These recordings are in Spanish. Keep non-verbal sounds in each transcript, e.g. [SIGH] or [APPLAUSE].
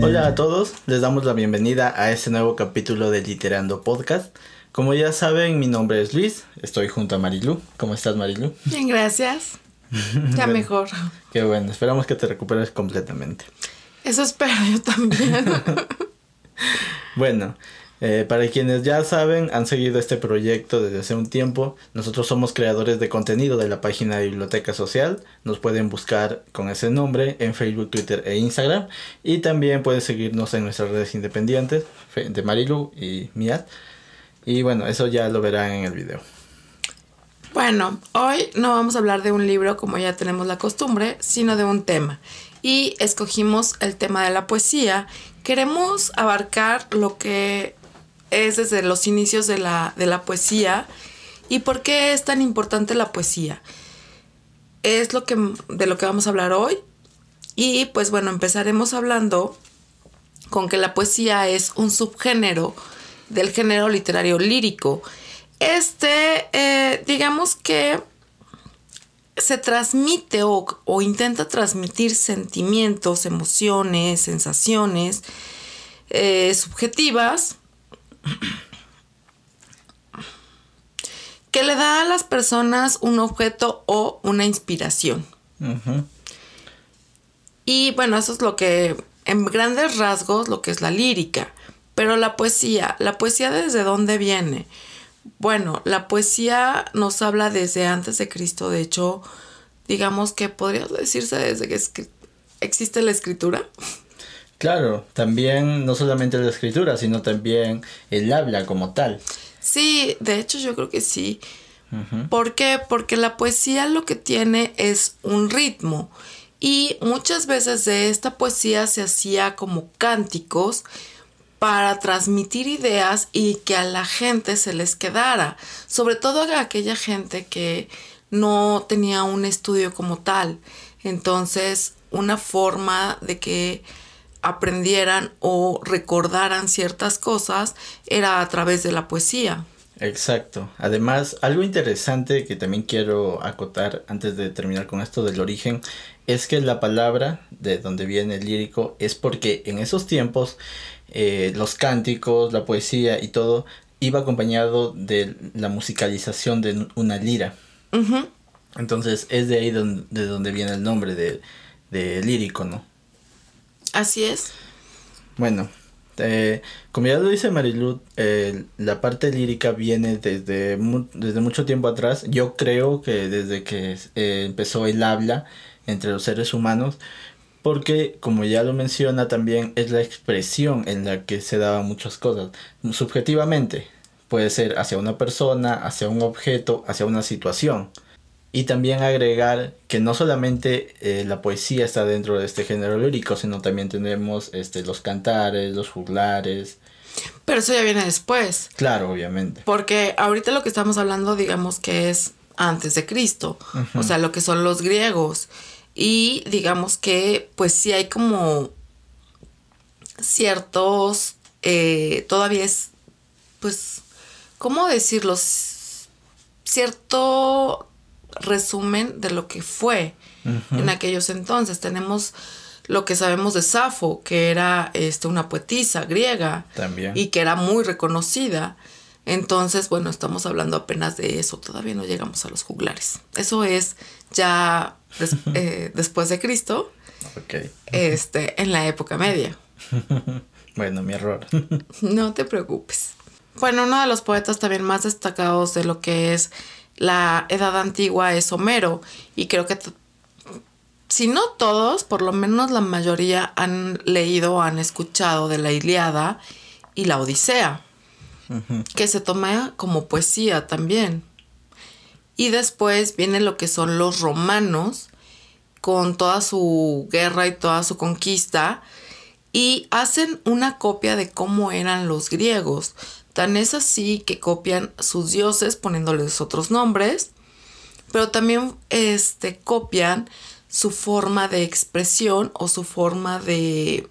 Hola a todos, les damos la bienvenida a este nuevo capítulo de Literando Podcast. Como ya saben, mi nombre es Luis, estoy junto a Marilu. ¿Cómo estás, Marilu? Bien, gracias. Ya [LAUGHS] mejor. Qué bueno, esperamos que te recuperes completamente. Eso espero yo también. [LAUGHS] bueno, eh, para quienes ya saben, han seguido este proyecto desde hace un tiempo. Nosotros somos creadores de contenido de la página de Biblioteca Social. Nos pueden buscar con ese nombre en Facebook, Twitter e Instagram. Y también pueden seguirnos en nuestras redes independientes de Marilu y Miat. Y bueno, eso ya lo verán en el video. Bueno, hoy no vamos a hablar de un libro como ya tenemos la costumbre, sino de un tema. Y escogimos el tema de la poesía. Queremos abarcar lo que es desde los inicios de la, de la poesía y por qué es tan importante la poesía. Es lo que, de lo que vamos a hablar hoy. Y pues bueno, empezaremos hablando con que la poesía es un subgénero del género literario lírico. Este, eh, digamos que se transmite o, intenta transmitir sentimientos, emociones, sensaciones eh, subjetivas que le da a las personas un objeto o una inspiración. Y bueno, eso es lo que, en grandes rasgos, lo que es la lírica. Pero la poesía, ¿la poesía desde dónde viene? Bueno, la poesía nos habla desde antes de Cristo. De hecho, digamos que podría decirse desde que existe la escritura. Claro, también no solamente la escritura, sino también el habla como tal. Sí, de hecho yo creo que sí. ¿Por qué? Porque la poesía lo que tiene es un ritmo y muchas veces de esta poesía se hacía como cánticos para transmitir ideas y que a la gente se les quedara, sobre todo a aquella gente que no tenía un estudio como tal. Entonces, una forma de que aprendieran o recordaran ciertas cosas era a través de la poesía. Exacto. Además, algo interesante que también quiero acotar antes de terminar con esto del origen es que la palabra de donde viene el lírico es porque en esos tiempos eh, los cánticos, la poesía y todo iba acompañado de la musicalización de una lira. Entonces es de ahí de donde viene el nombre de, de lírico, ¿no? Así es. Bueno, eh, como ya lo dice Marilu, eh, la parte lírica viene desde, desde mucho tiempo atrás. Yo creo que desde que eh, empezó el habla entre los seres humanos, porque como ya lo menciona también es la expresión en la que se daban muchas cosas. Subjetivamente, puede ser hacia una persona, hacia un objeto, hacia una situación. Y también agregar que no solamente eh, la poesía está dentro de este género lírico, sino también tenemos este, los cantares, los juglares. Pero eso ya viene después. Claro, obviamente. Porque ahorita lo que estamos hablando, digamos que es antes de Cristo, o sea, lo que son los griegos. Y digamos que pues sí hay como ciertos, eh, todavía es, pues, ¿cómo decirlo? Cierto resumen de lo que fue en aquellos entonces. Tenemos lo que sabemos de Safo, que era este, una poetisa griega También. y que era muy reconocida. Entonces, bueno, estamos hablando apenas de eso, todavía no llegamos a los juglares. Eso es ya [LAUGHS] eh, después de Cristo, este, en la época media. [LAUGHS] bueno, mi error. [LAUGHS] no te preocupes. Bueno, uno de los poetas también más destacados de lo que es la edad antigua es Homero y creo que si no todos, por lo menos la mayoría han leído o han escuchado de la Iliada y la Odisea, que se toma como poesía también. Y después viene lo que son los romanos, con toda su guerra y toda su conquista, y hacen una copia de cómo eran los griegos. Tan es así que copian sus dioses poniéndoles otros nombres, pero también este, copian su forma de expresión o su forma de,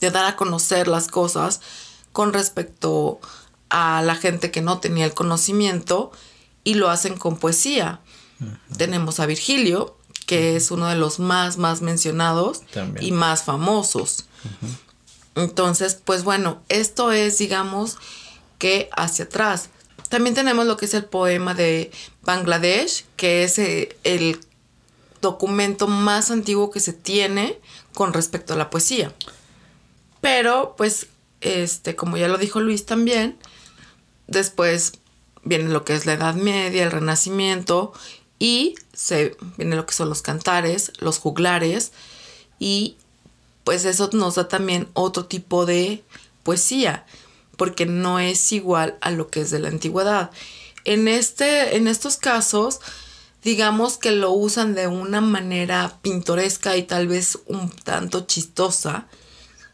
de dar a conocer las cosas con respecto a la gente que no tenía el conocimiento y lo hacen con poesía. Tenemos a Virgilio, que es uno de los más, más mencionados y más famosos. Entonces, pues bueno, esto es, digamos, que hacia atrás. También tenemos lo que es el poema de Bangladesh, que es eh, el documento más antiguo que se tiene con respecto a la poesía. Pero, pues, este, como ya lo dijo Luis también, después viene lo que es la Edad Media, el Renacimiento, y se viene lo que son los cantares, los juglares, y pues eso nos da también otro tipo de poesía porque no es igual a lo que es de la antigüedad. En, este, en estos casos, digamos que lo usan de una manera pintoresca y tal vez un tanto chistosa,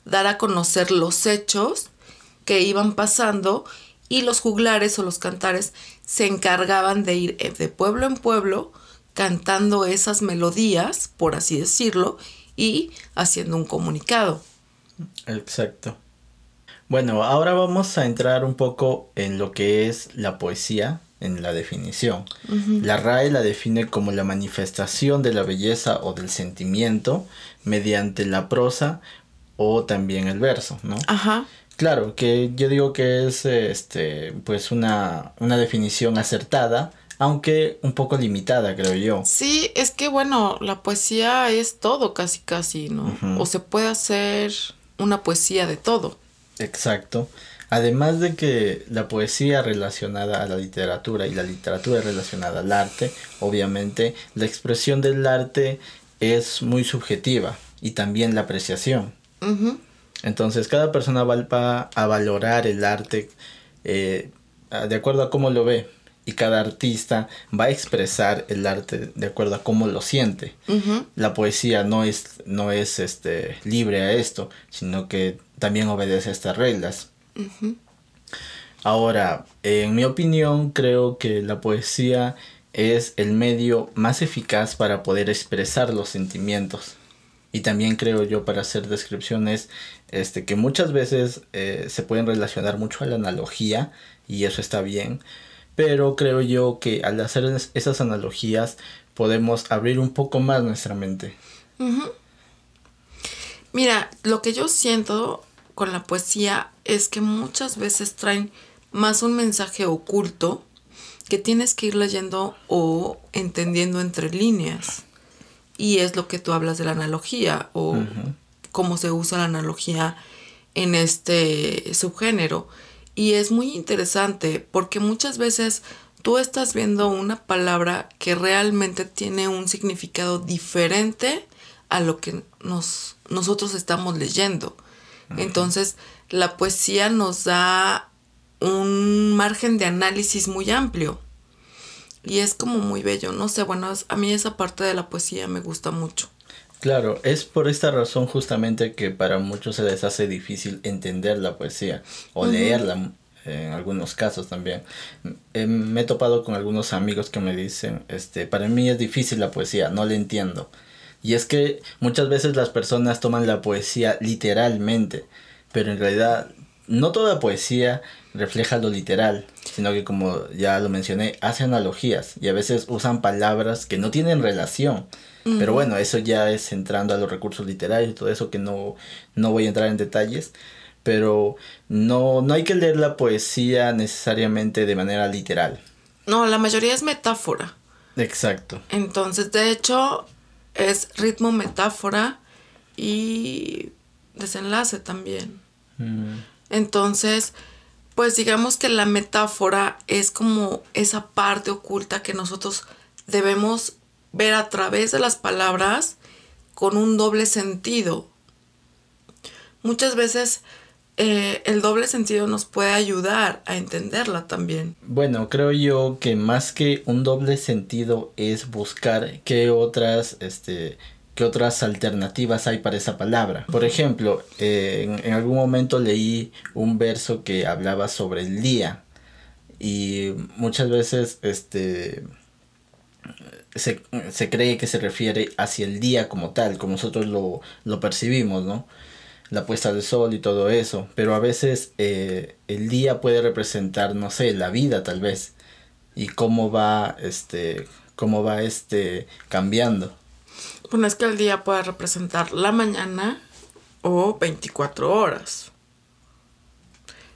dar a conocer los hechos que iban pasando y los juglares o los cantares se encargaban de ir de pueblo en pueblo cantando esas melodías, por así decirlo, y haciendo un comunicado. Exacto. Bueno, ahora vamos a entrar un poco en lo que es la poesía, en la definición. La RAE la define como la manifestación de la belleza o del sentimiento mediante la prosa o también el verso, ¿no? Ajá. Claro, que yo digo que es este pues una, una definición acertada, aunque un poco limitada, creo yo. Sí, es que bueno, la poesía es todo casi casi, ¿no? O se puede hacer una poesía de todo. Exacto. Además de que la poesía relacionada a la literatura y la literatura relacionada al arte, obviamente la expresión del arte es muy subjetiva y también la apreciación. Entonces cada persona va a valorar el arte eh, de acuerdo a cómo lo ve y cada artista va a expresar el arte de acuerdo a cómo lo siente. La poesía no es, no es este, libre a esto, sino que también obedece a estas reglas. Ahora, en mi opinión, creo que la poesía es el medio más eficaz para poder expresar los sentimientos. Y también creo yo para hacer descripciones este, que muchas veces eh, se pueden relacionar mucho a la analogía y eso está bien pero creo yo que al hacer esas analogías podemos abrir un poco más nuestra mente. Mira, lo que yo siento con la poesía es que muchas veces traen más un mensaje oculto que tienes que ir leyendo o entendiendo entre líneas. Y es lo que tú hablas de la analogía o cómo se usa la analogía en este subgénero. Y es muy interesante porque muchas veces tú estás viendo una palabra que realmente tiene un significado diferente a lo que nos, nosotros estamos leyendo. Entonces, la poesía nos da un margen de análisis muy amplio. Y es como muy bello, no sé, bueno, a mí esa parte de la poesía me gusta mucho. Claro, es por esta razón justamente que para muchos se les hace difícil entender la poesía o leerla en algunos casos también. Eh, me he topado con algunos amigos que me dicen, este, para mí es difícil la poesía, no la entiendo. Y es que muchas veces las personas toman la poesía literalmente, pero en realidad no toda poesía refleja lo literal, sino que como ya lo mencioné, hace analogías y a veces usan palabras que no tienen relación. Pero bueno, eso ya es entrando a los recursos literarios y todo eso que no, no voy a entrar en detalles. Pero no, no hay que leer la poesía necesariamente de manera literal. No, la mayoría es metáfora. Exacto. Entonces, de hecho, es ritmo, metáfora y desenlace también. Mm. Entonces, pues digamos que la metáfora es como esa parte oculta que nosotros debemos ver a través de las palabras con un doble sentido. Muchas veces eh, el doble sentido nos puede ayudar a entenderla también. Bueno, creo yo que más que un doble sentido es buscar qué otras, este, qué otras alternativas hay para esa palabra. Por ejemplo, eh, en, algún momento leí un verso que hablaba sobre el día y muchas veces, este, se, cree que se refiere hacia el día como tal, como nosotros lo, lo percibimos, ¿no? La puesta del sol y todo eso, pero a veces eh, el día puede representar, no sé, la vida tal vez, y cómo va, este, cómo va este cambiando. Bueno, es que el día puede representar la mañana o 24 horas.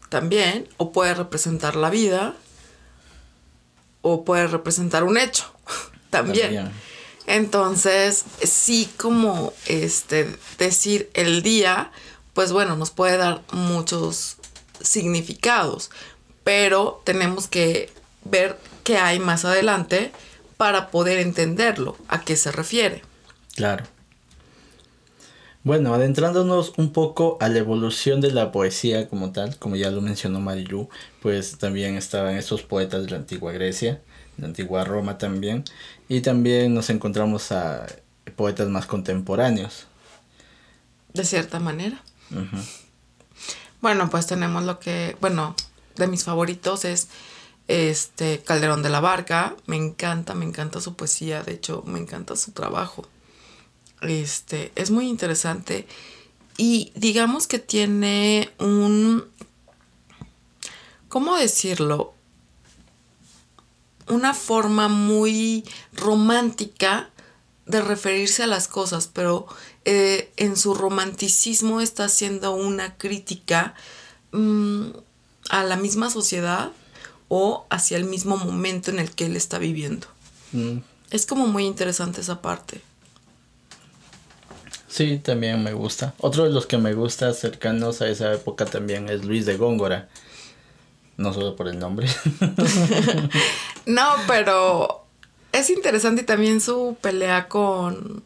También, o puede representar la vida, o puede representar un hecho. También. También. Entonces, sí como este decir el día, pues bueno, nos puede dar muchos significados, pero tenemos que ver qué hay más adelante para poder entenderlo, a qué se refiere. Claro. Bueno, adentrándonos un poco a la evolución de la poesía como tal, como ya lo mencionó Marilu, pues también estaban esos poetas de la antigua Grecia, de la antigua Roma también, y también nos encontramos a poetas más contemporáneos. De cierta manera. Bueno, pues tenemos lo que, bueno, de mis favoritos es este Calderón de la Barca. Me encanta, me encanta su poesía, de hecho, me encanta su trabajo. Este, es muy interesante y digamos que tiene un ¿cómo decirlo? Una forma muy romántica de referirse a las cosas, pero eh, en su romanticismo está haciendo una crítica mm, a la misma sociedad o hacia el mismo momento en el que él está viviendo. Mm, Es como muy interesante esa parte. Sí, también me gusta. Otro de los que me gusta cercanos a esa época también es Luis de Góngora. No solo por el nombre. [LAUGHS] No, pero es interesante y también su pelea con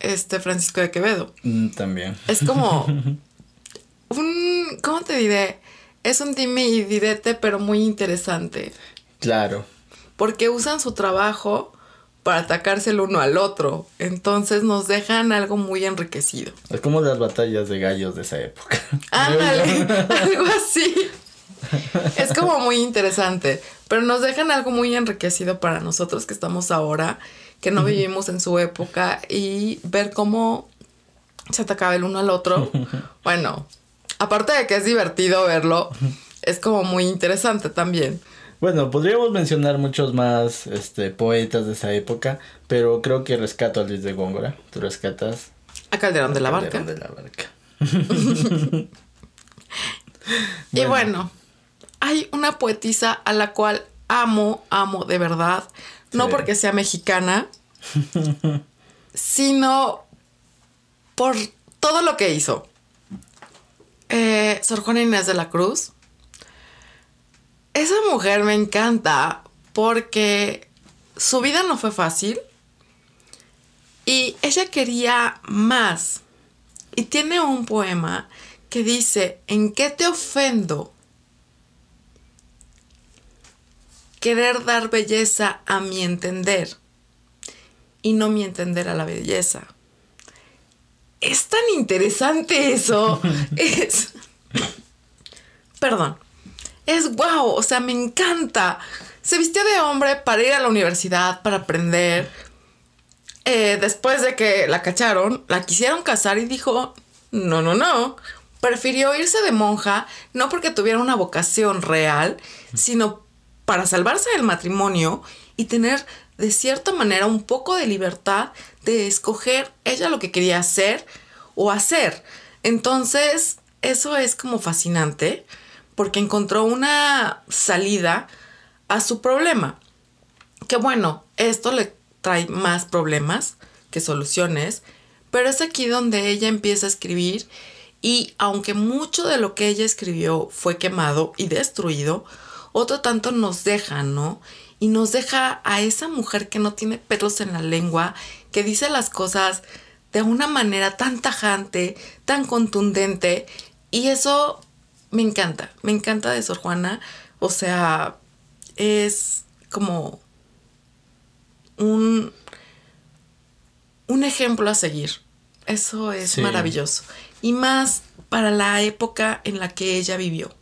este Francisco de Quevedo. Mm, también. Es como [LAUGHS] un, ¿cómo te diré? Es un dime y direte, pero muy interesante. Claro. Porque usan su trabajo para atacarse el uno al otro. Entonces nos dejan algo muy enriquecido. Es como las batallas de gallos de esa época. [LAUGHS] Ándale, [LAUGHS] algo así. Es como muy interesante, pero nos dejan algo muy enriquecido para nosotros que estamos ahora, que no vivimos en su época y ver cómo se atacaba el uno al otro. [LAUGHS] Bueno, aparte de que es divertido verlo, es como muy interesante también. Bueno, podríamos mencionar muchos más este, poetas de esa época, pero creo que rescato a Luis de Góngora. Tú rescatas A Calderón de la Barca. Calderón de la Barca. [LAUGHS] Y bueno, hay una poetisa a la cual amo, amo de verdad. No Sí. porque sea mexicana, sino por todo lo que hizo. Eh, Sor Juana Inés de la Cruz. Esa mujer me encanta porque su vida no fue fácil y ella quería más. Y tiene un poema que dice, ¿en qué te ofendo? Querer dar belleza a mi entender y no mi entender a la belleza. Es tan interesante eso. [LAUGHS] es... Perdón. Es guau, o sea, me encanta. Se vistió de hombre para ir a la universidad, para aprender. Eh, después de que la cacharon, la quisieron casar y dijo, no, no, no. Prefirió irse de monja, no porque tuviera una vocación real, sino para salvarse del matrimonio y tener de cierta manera un poco de libertad de escoger ella lo que quería hacer o hacer. Entonces, eso es como fascinante porque encontró una salida a su problema. Que bueno, esto le trae más problemas que soluciones, pero es aquí donde ella empieza a escribir y aunque mucho de lo que ella escribió fue quemado y destruido, otro tanto nos deja, ¿no? Y nos deja a esa mujer que no tiene pelos en la lengua, que dice las cosas de una manera tan tajante, tan contundente, y eso me encanta, me encanta de Sor Juana, o sea, es como un, un ejemplo a seguir. Eso es Sí. maravilloso. Y más para la época en la que ella vivió.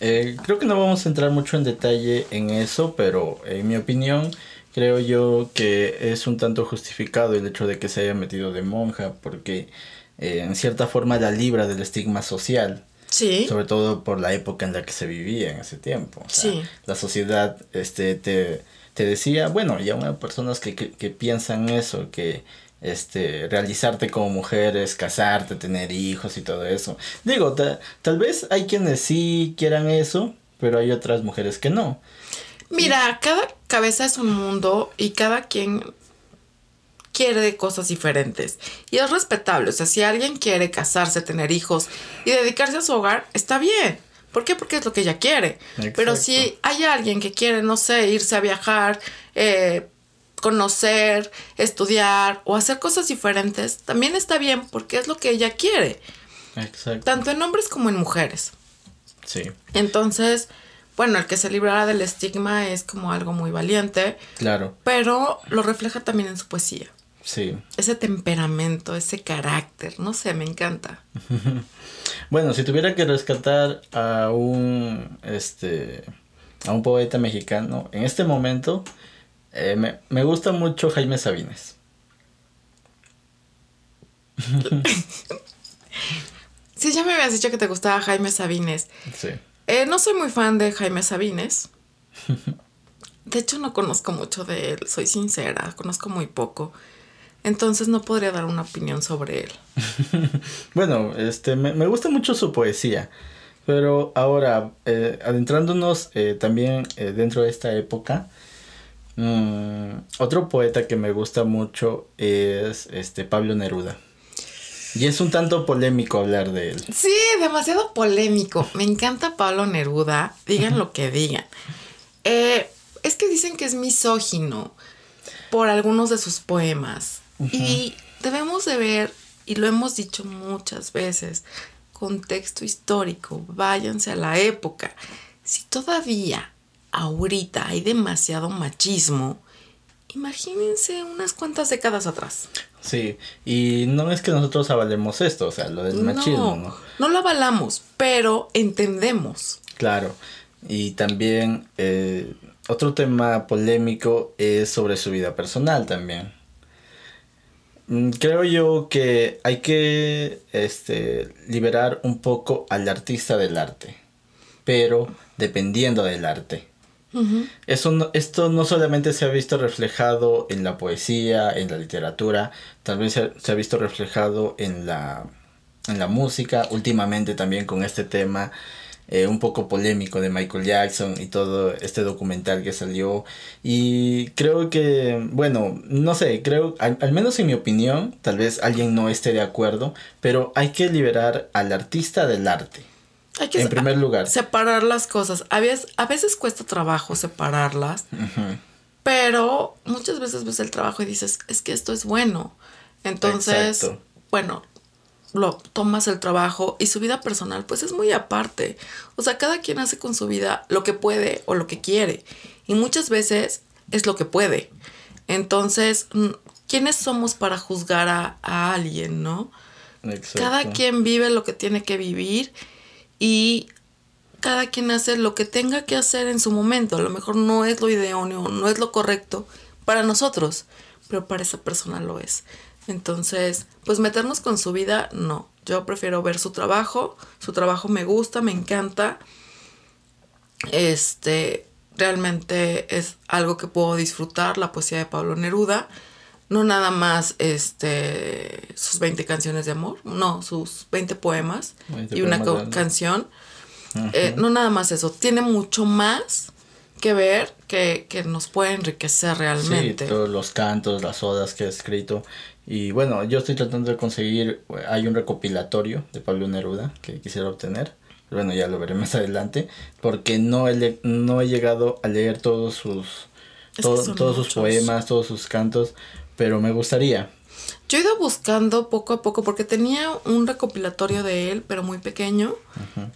Eh, creo que no vamos a entrar mucho en detalle en eso, pero en mi opinión creo yo que es un tanto justificado el hecho de que se haya metido de monja, porque eh, en cierta forma la libra del estigma social. Sí. Sobre todo por la época en la que se vivía en ese tiempo. O sea, Sí. La sociedad este, te, te decía, bueno, ya hay personas que, que, que piensan eso, que, este, realizarte como mujer es casarte, tener hijos y todo eso. Digo, tal vez hay quienes sí quieran eso, pero hay otras mujeres que no. Mira, cada cabeza es un mundo y cada quien quiere cosas diferentes. Y es respetable. O sea, si alguien quiere casarse, tener hijos y dedicarse a su hogar, está bien. ¿Por qué? Porque es lo que ella quiere. Pero si hay alguien que quiere, no sé, irse a viajar, eh, conocer, estudiar o hacer cosas diferentes, también está bien porque es lo que ella quiere. Exacto. Tanto en hombres como en mujeres. Sí. Entonces, bueno, el que se librara del estigma es como algo muy valiente. Claro. Pero lo refleja también en su poesía. Sí. Ese temperamento, ese carácter, no sé, me encanta. [LAUGHS] bueno, si tuviera que rescatar a un este a un poeta mexicano en este momento eh, me, me, gusta mucho Jaime Sabines. [LAUGHS] sí, ya me habías dicho que te gustaba Jaime Sabines. Sí. Eh, no soy muy fan de Jaime Sabines. [LAUGHS] De hecho, no conozco mucho de él, soy sincera, conozco muy poco. Entonces no podría dar una opinión sobre él. [LAUGHS] bueno, este, me, me, gusta mucho su poesía. Pero ahora, eh, adentrándonos también dentro de esta época, Mm, otro poeta que me gusta mucho es este Pablo Neruda. Y es un tanto polémico hablar de él. Sí, demasiado polémico. Me encanta Pablo Neruda, digan lo que digan. Eh, es que dicen que es misógino por algunos de sus poemas. Y debemos de ver, y lo hemos dicho muchas veces, contexto histórico, váyanse a la época. Si todavía ahorita hay demasiado machismo, imagínense unas cuantas décadas atrás. Sí, y no es que nosotros avalemos esto, o sea, lo del machismo, ¿no? No lo avalamos, pero entendemos. Claro, y también eh, otro tema polémico es sobre su vida personal también. Mm, creo yo que hay que este, liberar un poco al artista del arte, pero dependiendo del arte. Eso esto no solamente se ha visto reflejado en la poesía, en la literatura, también se, se, ha visto reflejado en la, en la música, últimamente también con este tema eh, un poco polémico de Michael Jackson y todo este documental que salió. Y creo que, bueno, no sé, creo, al, al menos en mi opinión, tal vez alguien no esté de acuerdo, pero hay que liberar al artista del arte. Hay que en primer lugar. Separar las cosas. A veces, a veces cuesta trabajo separarlas, pero muchas veces ves el trabajo y dices, es que esto es bueno. Entonces, bueno, lo tomas el trabajo y su vida personal pues es muy aparte. O sea, cada quien hace con su vida lo que puede o lo que quiere. Y muchas veces es lo que puede. Entonces, ¿quiénes somos para juzgar a, a alguien, no? Exacto. Cada quien vive lo que tiene que vivir y cada quien hace lo que tenga que hacer en su momento. A lo mejor no es lo idóneo, no es lo correcto para nosotros, pero para esa persona lo es. Entonces, pues meternos con su vida, no. Yo prefiero ver su trabajo. Su trabajo me gusta, me encanta. Este, realmente es algo que puedo disfrutar, la poesía de Pablo Neruda. No nada más este, sus 20 canciones de amor, no, sus 20 poemas y una canción. Eh, no nada más eso, tiene mucho más que ver que, que nos puede enriquecer realmente. Sí, todos los cantos, las odas que ha escrito. Y bueno, yo estoy tratando de conseguir, hay un recopilatorio de Pablo Neruda que quisiera obtener. Bueno, ya lo veré más adelante, porque no he, no he llegado a leer todos sus, todos sus poemas, todos sus cantos, pero me gustaría. Yo he ido buscando poco a poco porque tenía un recopilatorio de él, pero muy pequeño,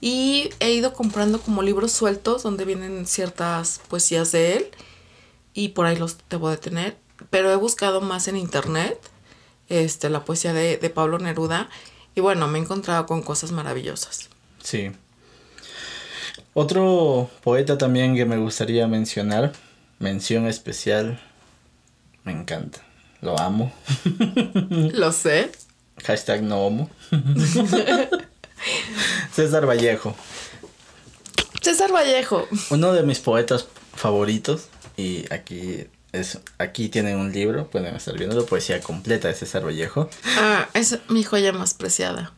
y he ido comprando como libros sueltos donde vienen ciertas poesías de él, y por ahí los debo de tener, pero he buscado más en internet este, la poesía de, de Pablo Neruda, y bueno, me he encontrado con cosas maravillosas. Sí. Otro poeta también que me gustaría mencionar, mención especial, me encanta lo amo. [LAUGHS] Lo sé. Hashtag no homo. [LAUGHS] César Vallejo. César Vallejo. Uno de mis poetas favoritos. Y aquí es, aquí tienen un libro, pueden estar viendo la poesía completa de César Vallejo. Ah, es mi joya más preciada.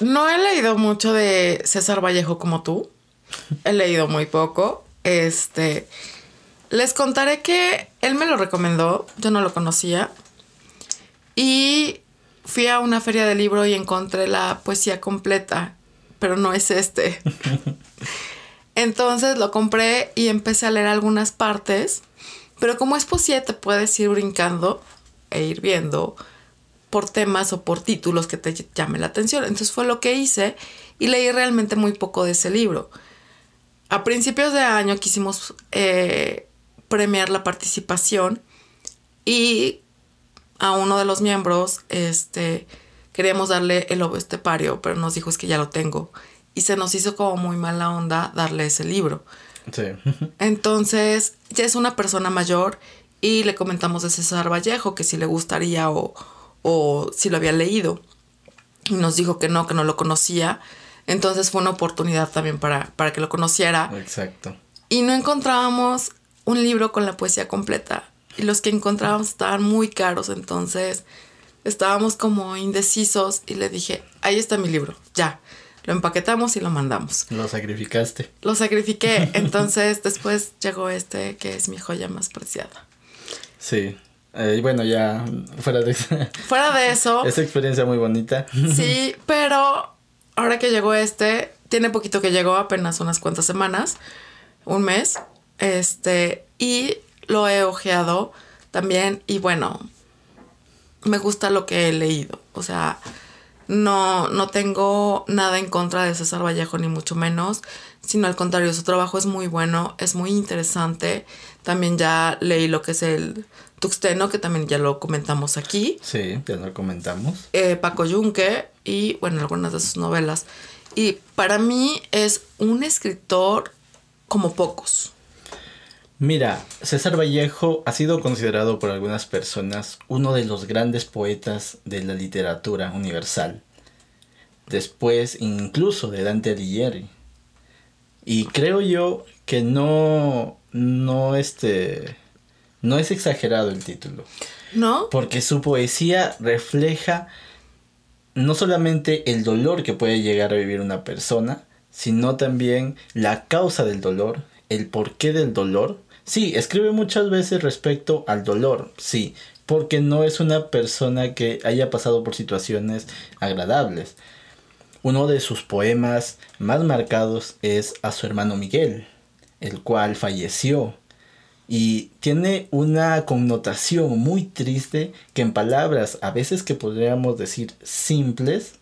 No he leído mucho de César Vallejo como tú. He leído muy poco. Este. Les contaré que él me lo recomendó. Yo no lo conocía. Y fui a una feria de libro y encontré la poesía completa. Pero no es este. [LAUGHS] Entonces lo compré y empecé a leer algunas partes. Pero como es poesía, te puedes ir brincando e ir viendo por temas o por títulos que te llame la atención. Entonces fue lo que hice y leí realmente muy poco de ese libro. A principios de año quisimos eh, premiar la participación y a uno de los miembros este, queríamos darle el lobo estepario, pero nos dijo es que ya lo tengo y se nos hizo como muy mala onda darle ese libro. Sí. [LAUGHS] Entonces, ya es una persona mayor y le comentamos de César Vallejo que si le gustaría o, o si lo había leído. Y nos dijo que no, que no lo conocía. Entonces fue una oportunidad también para, para que lo conociera. Exacto. Y no encontrábamos un libro con la poesía completa. Y los que encontrábamos estaban muy caros. Entonces estábamos como indecisos y le dije, ahí está mi libro, ya. Lo empaquetamos y lo mandamos. Lo sacrificaste. Lo sacrifiqué. [LAUGHS] Entonces después llegó este que es mi joya más preciada. Sí. Eh, y bueno, ya fuera de, Fuera de eso. [LAUGHS] esa experiencia muy bonita. [LAUGHS] Sí, pero ahora que llegó este, tiene poquito que llegó, apenas unas cuantas semanas, un mes. Este, y lo he ojeado también. Y bueno, me gusta lo que he leído. O sea, no, no tengo nada en contra de César Vallejo, ni mucho menos, sino al contrario, su trabajo es muy bueno, es muy interesante. También ya leí lo que es el Tuxteno, que también ya lo comentamos aquí. Sí, ya lo comentamos. Eh, Paco Yunque y, bueno, algunas de sus novelas. Y para mí es un escritor como pocos. Mira, César Vallejo ha sido considerado por algunas personas uno de los grandes poetas de la literatura universal. Después incluso de Dante Alighieri. Y creo yo que no no este no es exagerado el título, ¿No? porque su poesía refleja no solamente el dolor que puede llegar a vivir una persona, sino también la causa del dolor, el porqué del dolor. Sí, escribe muchas veces respecto al dolor, sí, porque no es una persona que haya pasado por situaciones agradables. Uno de sus poemas más marcados es a su hermano Miguel, el cual falleció. Y tiene una connotación muy triste que en palabras a veces que podríamos decir simples,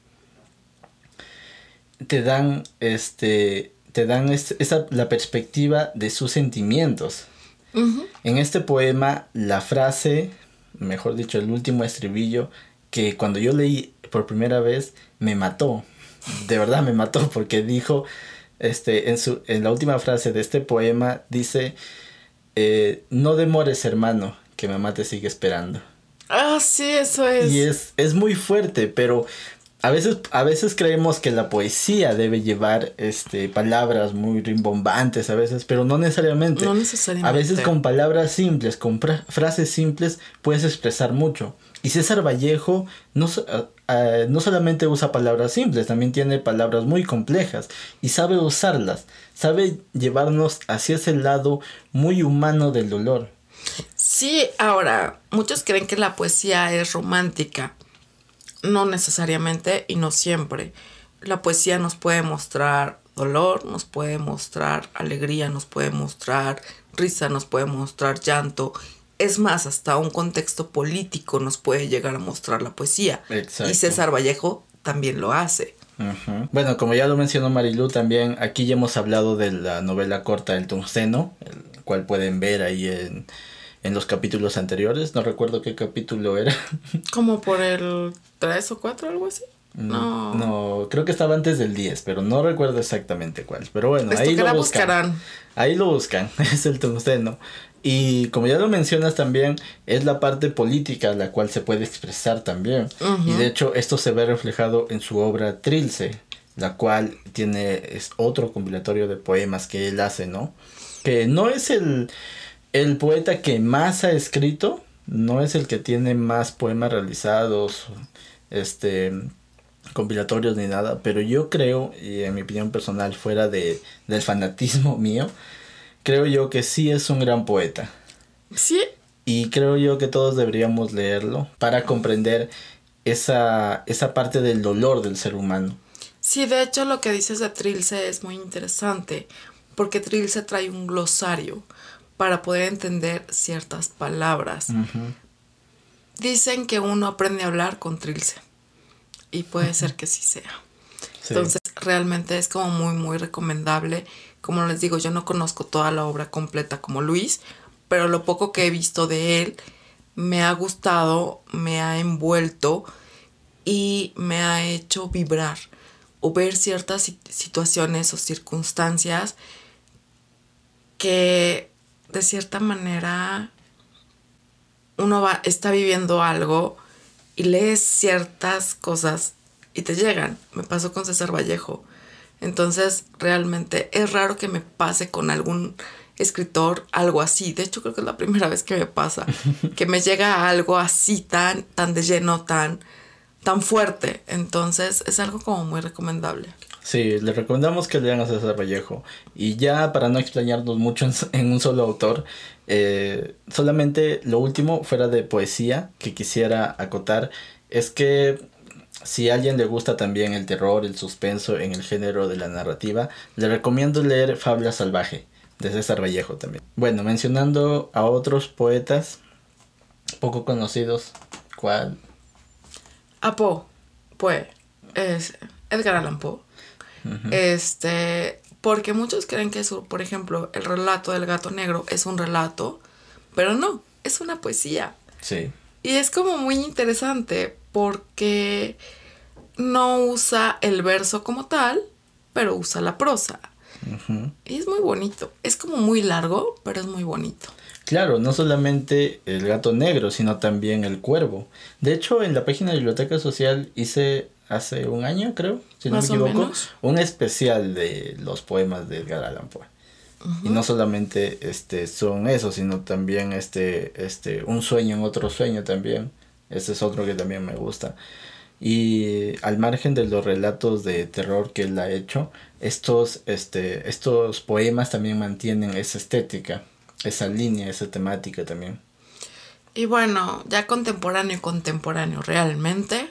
te dan este te dan es- esa la perspectiva de sus sentimientos. En este poema, la frase, mejor dicho, el último estribillo, que cuando yo leí por primera vez, me mató. De verdad me mató, porque dijo, este, en, su, en la última frase de este poema, dice, eh, no demores hermano, que mamá te sigue esperando. Ah, sí, eso es. Y es, es muy fuerte, pero a veces, a veces creemos que la poesía debe llevar este, palabras muy rimbombantes a veces, pero no necesariamente. No necesariamente. A veces con palabras simples, con fra- frases simples, puedes expresar mucho. Y César Vallejo no, ah, ah, no solamente usa palabras simples, también tiene palabras muy complejas y sabe usarlas, sabe llevarnos hacia ese lado muy humano del dolor. Sí, ahora, muchos creen que la poesía es romántica. No necesariamente y no siempre. La poesía nos puede mostrar dolor, nos puede mostrar alegría, nos puede mostrar risa, nos puede mostrar llanto. Es más, hasta un contexto político nos puede llegar a mostrar la poesía. Exacto. Y César Vallejo también lo hace. Bueno, como ya lo mencionó Marilu también, aquí ya hemos hablado de la novela corta El Tungsteno, el cual pueden ver ahí en, en los capítulos anteriores. No recuerdo qué capítulo era. [LAUGHS] Como por el 3 o 4, algo así. No. Mm, No, creo que estaba antes del 10, pero no recuerdo exactamente cuál. Pero bueno, Esto ahí lo buscan. buscarán. Ahí lo buscan, [LAUGHS] es el tungsteno. Y como ya lo mencionas también, es la parte política la cual se puede expresar también. Ujú. Y de hecho esto se ve reflejado en su obra Trilce, la cual tiene es otro compilatorio de poemas que él hace, ¿no? que no es el, el poeta que más ha escrito, no es el que tiene más poemas realizados, este compilatorios ni nada, pero yo creo, y en mi opinión personal, fuera de, del fanatismo [LAUGHS] mío, creo yo que sí es un gran poeta. Sí. Y creo yo que todos deberíamos leerlo para comprender esa, esa parte del dolor del ser humano. Sí, de hecho lo que dices de Trilce es muy interesante, porque Trilce trae un glosario para poder entender ciertas palabras. Dicen que uno aprende a hablar con Trilce y puede ser que sí sea. Entonces, realmente es como muy, muy recomendable. Como les digo, yo no conozco toda la obra completa como Luis, pero lo poco que he visto de él me ha gustado, me ha envuelto y me ha hecho vibrar o ver ciertas situaciones o circunstancias que de cierta manera uno va, está viviendo algo y lees ciertas cosas y te llegan. Me pasó con César Vallejo. Entonces, realmente es raro que me pase con algún escritor algo así. De hecho, creo que es la primera vez que me pasa. [LAUGHS] que me llega algo así tan, tan de lleno, tan, tan fuerte. Entonces, es algo como muy recomendable. Sí, le recomendamos que lean a César Vallejo. Y ya para no extrañarnos mucho en, un solo autor, eh, solamente lo último, fuera de poesía, que quisiera acotar, es que si a alguien le gusta también el terror, el suspenso en el género de la narrativa, le recomiendo leer Fabla Salvaje, de César Vallejo también. Bueno, mencionando a otros poetas poco conocidos, ¿cuál? A Poe, pues, es Edgar Allan Poe. Este, porque muchos creen que eso, por ejemplo, el relato del gato negro es un relato, pero no, es una poesía. Sí. Y es como muy interesante porque no usa el verso como tal, pero usa la prosa. Y es muy bonito. Es como muy largo, pero es muy bonito. Claro, no solamente el gato negro, sino también el cuervo. De hecho, en la página de Biblioteca Social hice hace un año, creo, si no me equivoco, un especial de los poemas de Edgar Allan Poe. Y no solamente este son esos, sino también este este un sueño en otro sueño también. Ese es otro que también me gusta. Y al margen de los relatos de terror que él ha hecho, estos, este, estos poemas también mantienen esa estética, esa línea, esa temática también. Y bueno, ya contemporáneo, contemporáneo realmente,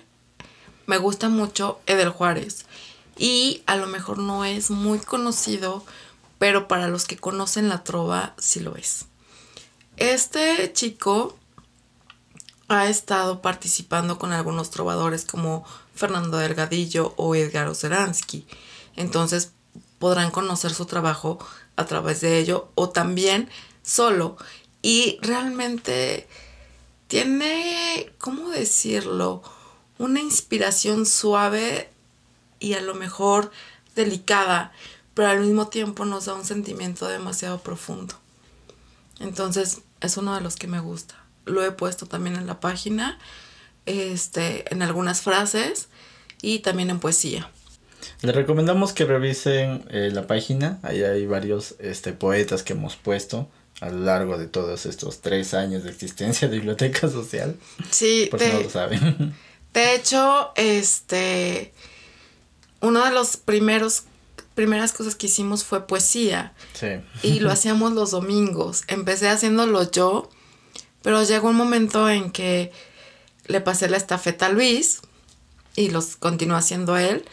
me gusta mucho Edel Juárez. Y a lo mejor no es muy conocido, pero para los que conocen la trova sí lo es. Este chico ha estado participando con algunos trovadores como Fernando Delgadillo o Edgar Oceransky. Entonces podrán conocer su trabajo a través de ello o también solo. Y realmente tiene, ¿cómo decirlo? Una inspiración suave y a lo mejor delicada, pero al mismo tiempo nos da un sentimiento demasiado profundo. Entonces es uno de los que me gusta. Lo he puesto también en la página, este, en algunas frases y también en poesía. Les recomendamos que revisen eh, la página. Ahí hay varios este, poetas que hemos puesto a lo largo de todos estos tres años de existencia de Biblioteca Social. Sí, por si no lo saben. [LAUGHS] De hecho, este, uno de los primeros primeras cosas que hicimos fue poesía. Sí. Y lo [LAUGHS] hacíamos los domingos. Empecé haciéndolo yo, pero llegó un momento en que le pasé la estafeta a Luis y los continuó haciendo él.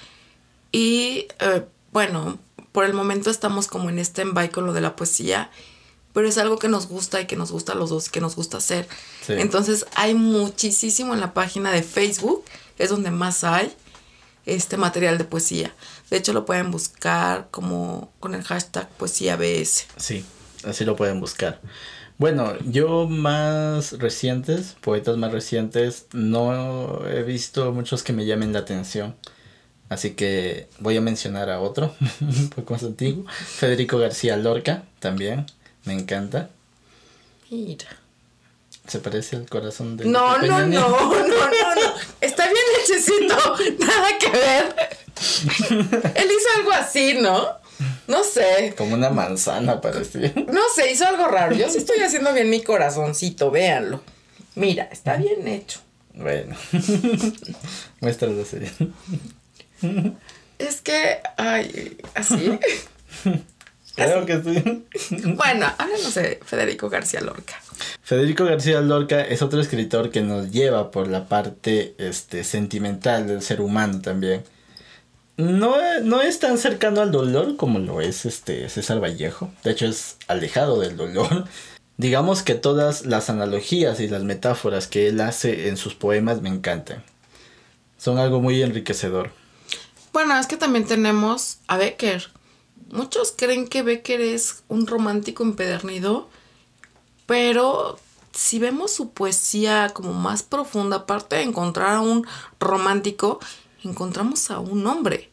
Y eh, bueno, por el momento estamos como en stand-by con lo de la poesía pero es algo que nos gusta y que nos gusta a los dos que nos gusta hacer. Entonces hay muchísimo en la página de Facebook, es donde más hay este material de poesía. De hecho lo pueden buscar como con el hashtag poesía BS. Sí, así lo pueden buscar. Bueno, yo más recientes, poetas más recientes, no he visto muchos que me llamen la atención. Así que voy a mencionar a otro, [LAUGHS] un poco más antiguo, Federico García Lorca, también. Me encanta. Mira. Se parece al corazón de. No, no, no, no, no, no. Está bien hechecito. Nada que ver. Él hizo algo así, ¿no? No sé. Como una manzana parecía. No sé, hizo algo raro. Yo sí estoy haciendo bien mi corazoncito, véanlo. Mira, está bien hecho. Bueno. [LAUGHS] Muéstralo así. Es que, ay, así. [LAUGHS] Creo que sí. [LAUGHS] Bueno, háblanos de Federico García Lorca. Federico García Lorca es otro escritor que nos lleva por la parte este, sentimental del ser humano también. No, no es tan cercano al dolor como lo es este César Vallejo. De hecho, es alejado del dolor. [LAUGHS] Digamos que todas las analogías y las metáforas que él hace en sus poemas me encantan. Son algo muy enriquecedor. Bueno, es que también tenemos a Becker. Muchos creen que Becker es un romántico empedernido, pero si vemos su poesía como más profunda, aparte de encontrar a un romántico, encontramos a un hombre,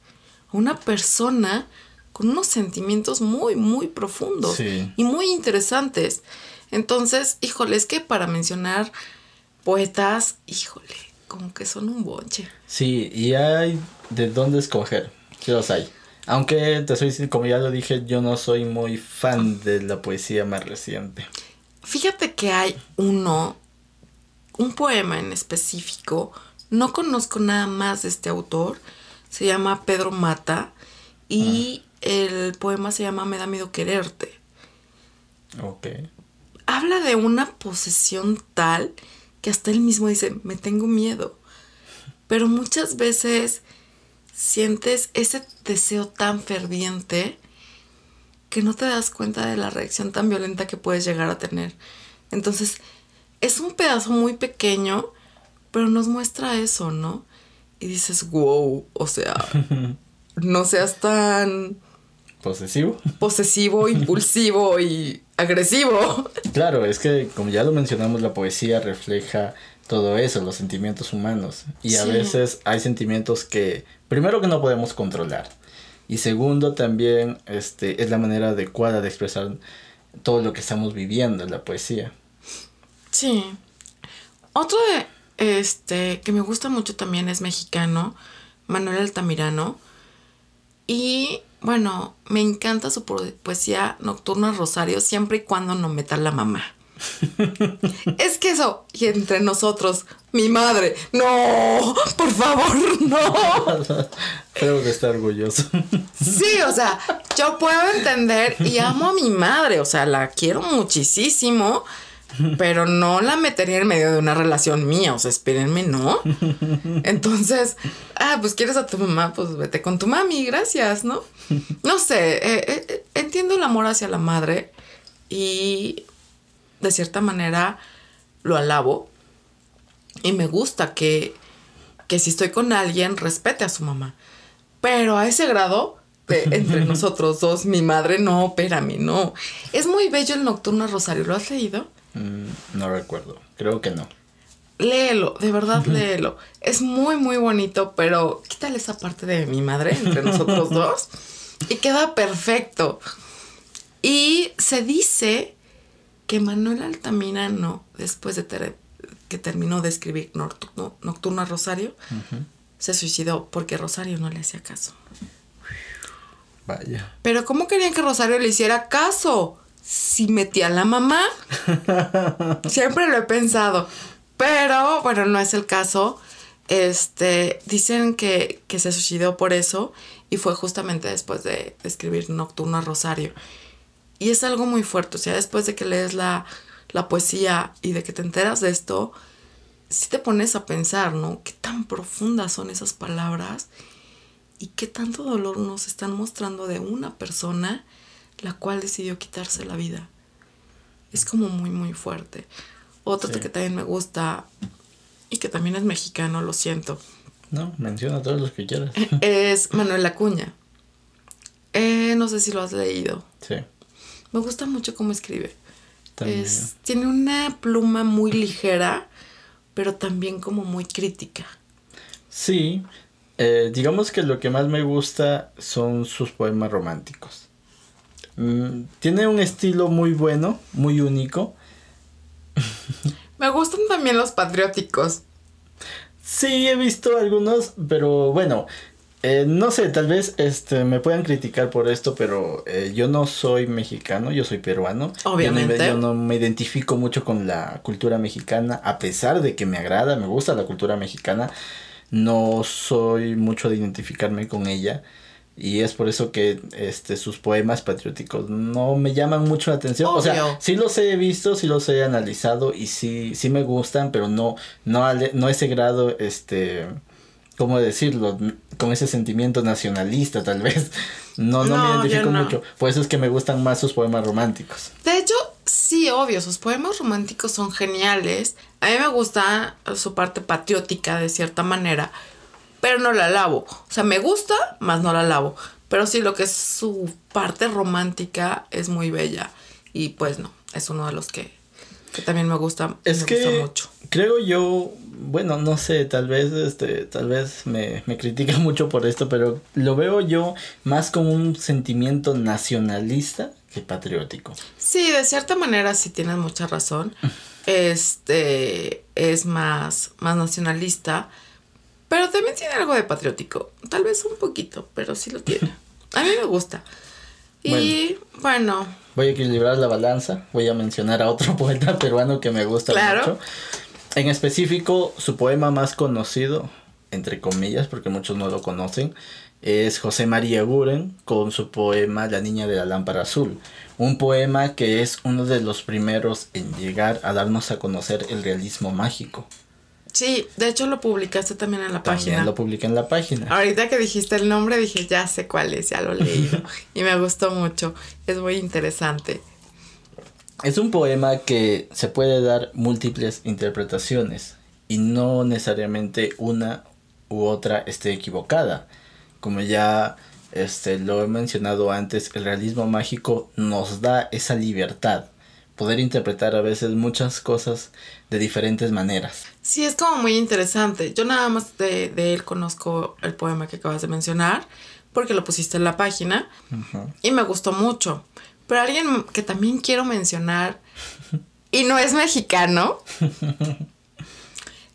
a una persona con unos sentimientos muy, muy profundos Sí. y muy interesantes. Entonces, híjole, es que para mencionar poetas, híjole, como que son un bonche. Sí, y hay de dónde escoger. Sí los hay. Aunque te soy como ya lo dije, yo no soy muy fan de la poesía más reciente. Fíjate que hay uno, un poema en específico, no conozco nada más de este autor, se llama Pedro Mata y el poema se llama Me da miedo quererte. Ok. Habla de una posesión tal que hasta él mismo dice, me tengo miedo. Pero muchas veces sientes ese deseo tan ferviente que no te das cuenta de la reacción tan violenta que puedes llegar a tener. Entonces, es un pedazo muy pequeño, pero nos muestra eso, ¿no? Y dices, wow, o sea, [LAUGHS] no seas tan ¿Posesivo? posesivo, [LAUGHS] impulsivo y agresivo. Claro, es que como ya lo mencionamos, la poesía refleja todo eso, los sentimientos humanos. Y a veces hay sentimientos que, primero que no podemos controlar. Y segundo también este, es la manera adecuada de expresar todo lo que estamos viviendo en la poesía. Sí. Otro este que me gusta mucho también es mexicano, Manuel Altamirano. Y bueno, me encanta su po- poesía nocturna Rosario siempre y cuando no meta la mamá. Es que eso, y entre nosotros, mi madre, no, por favor, no. [LAUGHS] Creo que está orgulloso. Sí, o sea, yo puedo entender y amo a mi madre, o sea, la quiero muchísimo, pero no la metería en medio de una relación mía, o sea, espérenme, ¿no? Entonces, ah, pues quieres a tu mamá, pues vete con tu mami, gracias, ¿no? No sé, eh, eh, entiendo el amor hacia la madre y de cierta manera lo alabo y me gusta que, que si estoy con alguien respete a su mamá. Pero a ese grado, de [LAUGHS] entre nosotros dos, mi madre, no, espérame, no. Es muy bello el Nocturno Rosario, ¿lo has leído? Mm, no recuerdo, creo que no. Léelo, de verdad léelo. Es muy, muy bonito, pero quítale esa parte de mi madre entre [LAUGHS] nosotros dos y queda perfecto. Y se dice que Manuel Altamirano, después de ter- que terminó de escribir Nocturno, Nocturno Rosario, se suicidó porque Rosario no le hacía caso. Vaya. Pero ¿cómo querían que Rosario le hiciera caso? Si metía a la mamá. [LAUGHS] Siempre lo he pensado. Pero, bueno, no es el caso. Este, dicen que, que se suicidó por eso y fue justamente después de, de escribir Nocturno a Rosario. Y es algo muy fuerte. O sea, después de que lees la, la poesía y de que te enteras de esto, sí te pones a pensar, ¿no? Qué tan profundas son esas palabras y qué tanto dolor nos están mostrando de una persona la cual decidió quitarse la vida. Es como muy, muy fuerte. Otro Sí. que también me gusta y que también es mexicano, lo siento, No, menciona todos los que quieras. [LAUGHS] es Manuel Acuña. Eh, no sé si lo has leído. Sí, Me gusta mucho cómo escribe. Es, tiene una pluma muy ligera, pero también como muy crítica. Sí, eh, digamos que lo que más me gusta son sus poemas románticos. Mm, tiene un estilo muy bueno, muy único. Me gustan también los patrióticos. Sí, he visto algunos, pero bueno, Eh, no sé, tal vez este, me puedan criticar por esto, pero eh, yo no soy mexicano, yo soy peruano. Obviamente. Yo no, yo no me identifico mucho con la cultura mexicana, a pesar de que me agrada, me gusta la cultura mexicana, no soy mucho de identificarme con ella. Y es por eso que este, sus poemas patrióticos no me llaman mucho la atención. O sea, sí los he visto, sí los he analizado y sí, sí me gustan, pero no, no, no ese grado, este, ¿cómo decirlo? Con ese sentimiento nacionalista tal vez. No, no, No, me identifico no. mucho. Por eso es que me gustan más sus poemas románticos. De hecho, sí, obvio, sus poemas románticos son geniales. A mí me gusta su parte patriótica de cierta manera, pero no la alabo. O sea, me gusta, más no la alabo. Pero sí, lo que es su parte romántica es muy bella. Y pues no, es uno de los que, que también me gusta, Es me que gusta mucho. Creo yo, bueno, no sé, tal vez este, tal vez me, me critican [LAUGHS] mucho por esto, pero lo veo yo más como un sentimiento nacionalista que patriótico. Sí, de cierta manera sí tienes mucha razón. [LAUGHS] Este es más, más nacionalista, pero también tiene algo de patriótico. Tal vez un poquito, pero sí lo tiene. [LAUGHS] A mí me gusta. Y bueno, Voy a equilibrar la balanza, voy a mencionar a otro poeta peruano que me gusta Claro. mucho. En específico, su poema más conocido, entre comillas, porque muchos no lo conocen, es José María Guren con su poema La niña de la lámpara azul. Un poema que es uno de los primeros en llegar a darnos a conocer el realismo mágico. sí, de hecho lo publicaste también en la También página. lo publiqué en la página. Ahorita que dijiste el nombre dije, ya sé cuál es, ya lo leído. [LAUGHS] y me gustó mucho. Es muy interesante. Es un poema que se puede dar múltiples interpretaciones y no necesariamente una u otra esté equivocada. Como ya este, lo he mencionado antes, el realismo mágico nos da esa libertad, poder interpretar a veces muchas cosas de diferentes maneras. Sí, es como muy interesante. Yo nada más de, de él conozco el poema que acabas de mencionar, porque lo pusiste en la página y me gustó mucho. Pero alguien que también quiero mencionar, y no es mexicano,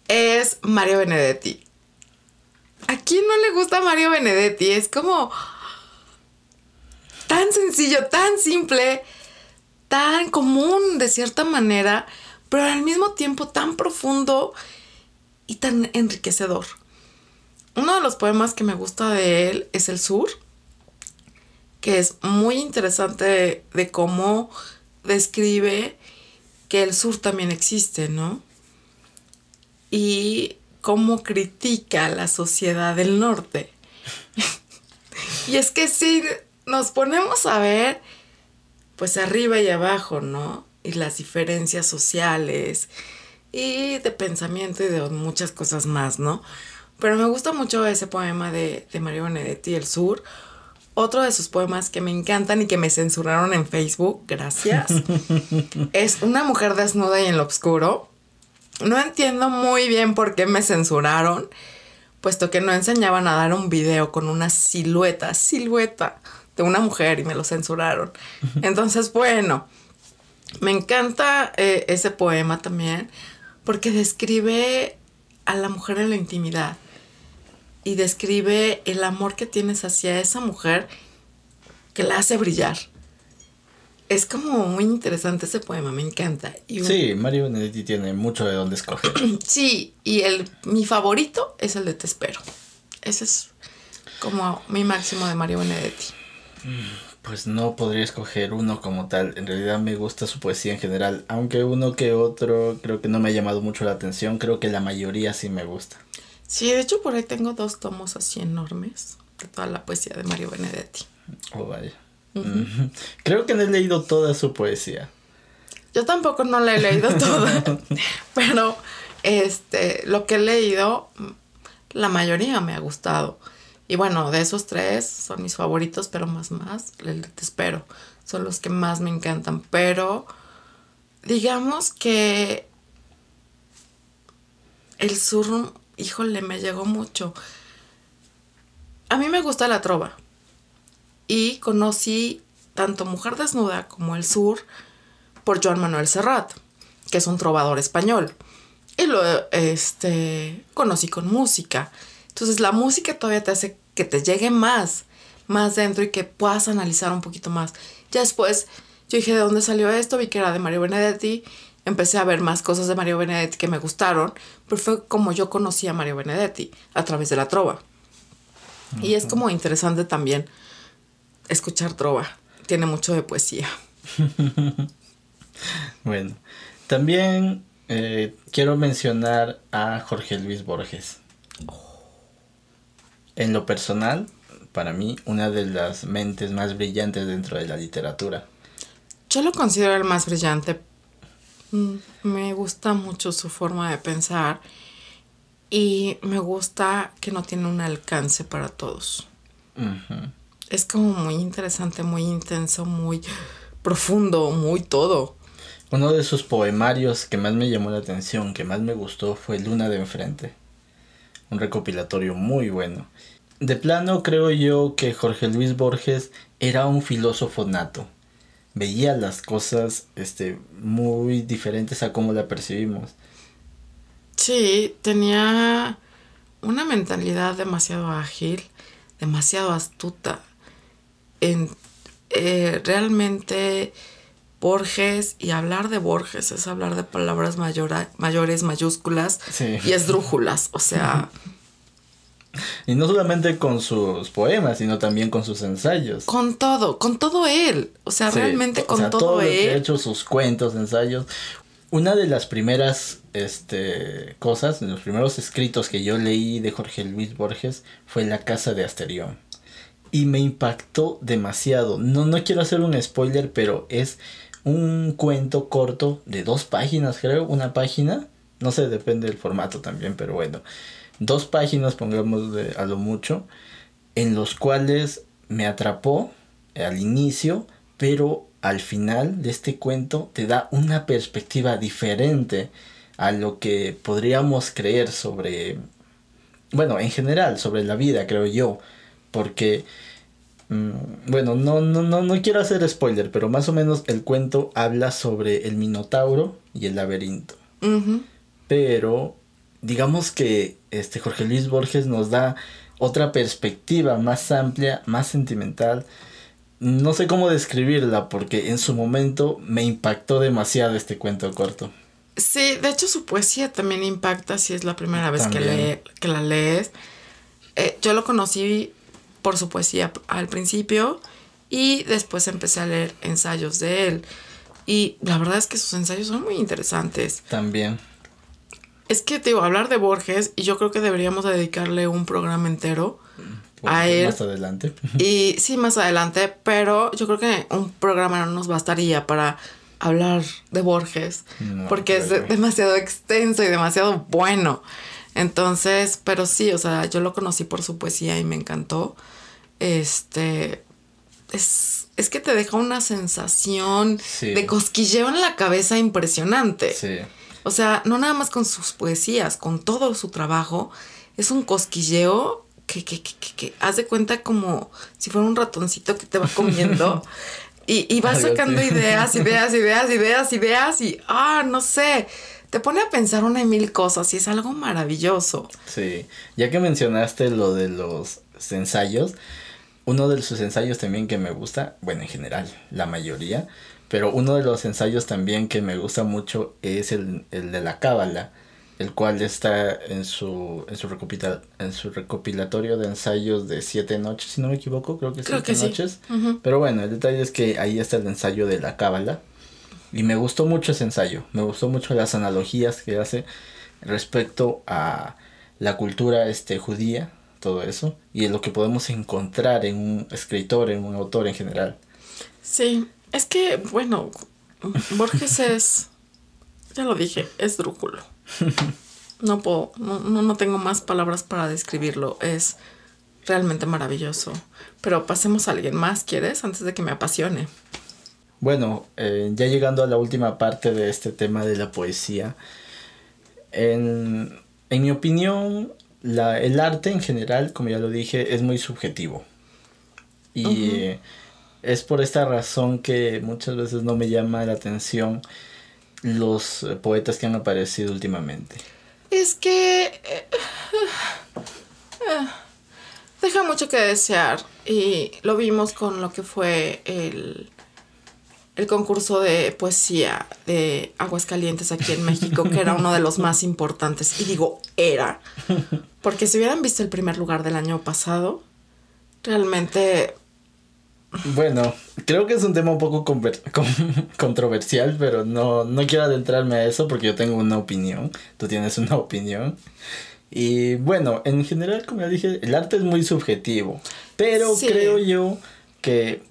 es Mario Benedetti. ¿A quién no le gusta Mario Benedetti? Es como tan sencillo, tan simple, tan común de cierta manera, pero al mismo tiempo tan profundo y tan enriquecedor. Uno de los poemas que me gusta de él es El Sur, que es muy interesante de, cómo describe que el sur también existe, ¿no? Y cómo critica la sociedad del norte. [LAUGHS] y es que si nos ponemos a ver, pues arriba y abajo, ¿no? Y las diferencias sociales y de pensamiento y de muchas cosas más, ¿no? Pero me gusta mucho ese poema de, de Mario Benedetti, El Sur. Otro de sus poemas que me encantan y que me censuraron en Facebook, gracias, [LAUGHS] es Una mujer desnuda y en lo oscuro. No entiendo muy bien por qué me censuraron, puesto que no enseñaban a dar un video con una silueta, silueta de una mujer y me lo censuraron. Entonces, bueno, me encanta eh, ese poema también porque describe a la mujer en la intimidad y describe el amor que tienes hacia esa mujer que la hace brillar. Es como muy interesante ese poema, me encanta. Y un- Sí, Mario Benedetti tiene mucho de dónde escoger. [CLEARS THROAT] Sí, y el, mi favorito es el de Te espero. Ese es como mi máximo de Mario Benedetti. Pues no podría escoger uno como tal. En realidad me gusta su poesía en general. Aunque uno que otro creo que no me ha llamado mucho la atención. Creo que la mayoría sí me gusta. Sí, de hecho por ahí tengo dos tomos así enormes de toda la poesía de Mario Benedetti. Oh, vaya. Creo que no he leído toda su poesía. Yo tampoco no la he leído [LAUGHS] toda, pero este, lo que he leído, la mayoría me ha gustado. Y bueno, de esos tres son mis favoritos, pero más más, el Te espero, son los que más me encantan. Pero digamos que el sur, híjole, me llegó mucho. A mí me gusta la trova. Y conocí tanto Mujer Desnuda como El Sur por Joan Manuel Serrat, que es un trovador español. Y lo este, conocí con música. Entonces la música todavía te hace que te llegue más, más dentro y que puedas analizar un poquito más. Ya después yo dije, ¿de dónde salió esto? Vi que era de Mario Benedetti. Empecé a ver más cosas de Mario Benedetti que me gustaron, pero fue como yo conocí a Mario Benedetti, a través de la trova. Y es como interesante también escuchar trova. Tiene mucho de poesía. [LAUGHS] bueno, también eh, quiero mencionar a Jorge Luis Borges. En lo personal, para mí, una de las mentes más brillantes dentro de la literatura. Yo lo considero el más brillante. Mm, me gusta mucho su forma de pensar y me gusta que no tiene un alcance para todos. Es como muy interesante, muy intenso, muy profundo, muy todo. Uno de sus poemarios que más me llamó la atención, que más me gustó, fue Luna de Enfrente. Un recopilatorio muy bueno. De plano creo yo que Jorge Luis Borges era un filósofo nato. Veía las cosas este, muy diferentes a cómo la percibimos. Sí, tenía una mentalidad demasiado ágil, demasiado astuta. En, eh, realmente Borges, y hablar de Borges es hablar de palabras mayores, mayúsculas y esdrújulas. O sea, Y no solamente con sus poemas, sino también con sus ensayos. Con todo, con todo él. O sea, realmente con todo, él. ha hecho sus cuentos, ensayos. Una de las primeras este, cosas, de los primeros escritos que yo leí de Jorge Luis Borges fue La Casa de Asterión. Y me impactó demasiado. No, no quiero hacer un spoiler, pero es un cuento corto de dos páginas, creo, una página. No sé, depende del formato también, pero bueno dos páginas, pongamos de, a lo mucho, en los cuales me atrapó al inicio, pero al final de este cuento te da una perspectiva diferente a lo que podríamos creer sobre, bueno, en general, sobre la vida, creo yo, porque, mm, bueno, no, no, no, no quiero hacer spoiler, pero más o menos el cuento habla sobre el Minotauro y el laberinto. Pero digamos que este Jorge Luis Borges nos da otra perspectiva más amplia, más sentimental. No sé cómo describirla porque en su momento me impactó demasiado este cuento corto. Sí, de hecho su poesía también impacta si es la primera vez que, que la lees. Eh, yo lo conocí por su poesía al principio y después empecé a leer ensayos de él. Y la verdad es que sus ensayos son muy interesantes. También. Es que, te digo, hablar de Borges, y yo creo que deberíamos dedicarle un programa entero a él. Más adelante. Y [LAUGHS] sí, más adelante, pero yo creo que un programa no nos bastaría para hablar de Borges, porque es demasiado extenso y demasiado bueno. Entonces, pero sí, o sea, yo lo conocí por su poesía y me encantó. Este, es, es que te deja una sensación de cosquilleo en la cabeza impresionante. Sí. O sea, no nada más con sus poesías, con todo su trabajo, es un cosquilleo que, que, que, que, haz de cuenta como si fuera un ratoncito que te va comiendo. [LAUGHS] y, y vas sacando ideas, ideas, ideas, ideas, ideas, y, ah, no sé, te pone a pensar una y mil cosas y es algo maravilloso. Sí, ya que mencionaste lo de los ensayos, uno de sus ensayos también que me gusta, bueno, en general, la mayoría, pero uno de los ensayos también que me gusta mucho es el, de la cábala, el cual está en su, en su, en su recopilatorio de ensayos de siete noches, si no me equivoco, creo que siete noches. Pero bueno, el detalle es que ahí está el ensayo de la cábala. Y me gustó mucho ese ensayo, me gustó mucho las analogías que hace respecto a la cultura este, judía, todo eso, y lo que podemos encontrar en un escritor, en un autor en general. Sí, es que, bueno, Borges es, ya lo dije, es drújulo. No puedo, no, no tengo más palabras para describirlo. Es realmente maravilloso. Pero pasemos a alguien más, ¿quieres? Antes de que me apasione. Bueno, eh, ya llegando a la última parte de este tema de la poesía. En, en mi opinión, la, el arte en general, como ya lo dije, es muy subjetivo. Y es por esta razón que muchas veces no me llama la atención los eh, poetas que han aparecido últimamente. Es que... Eh, deja mucho que desear y lo vimos con lo que fue el, el concurso de poesía de Aguascalientes aquí en México, que era uno de los más importantes. Y digo, era. Porque si hubieran visto el primer lugar del año pasado, realmente... Bueno, creo que es un tema un poco [LAUGHS] controversial, pero no, no quiero adentrarme a eso porque yo tengo una opinión, tú tienes una opinión. Y bueno, en general, como ya dije, el arte es muy subjetivo, pero creo yo que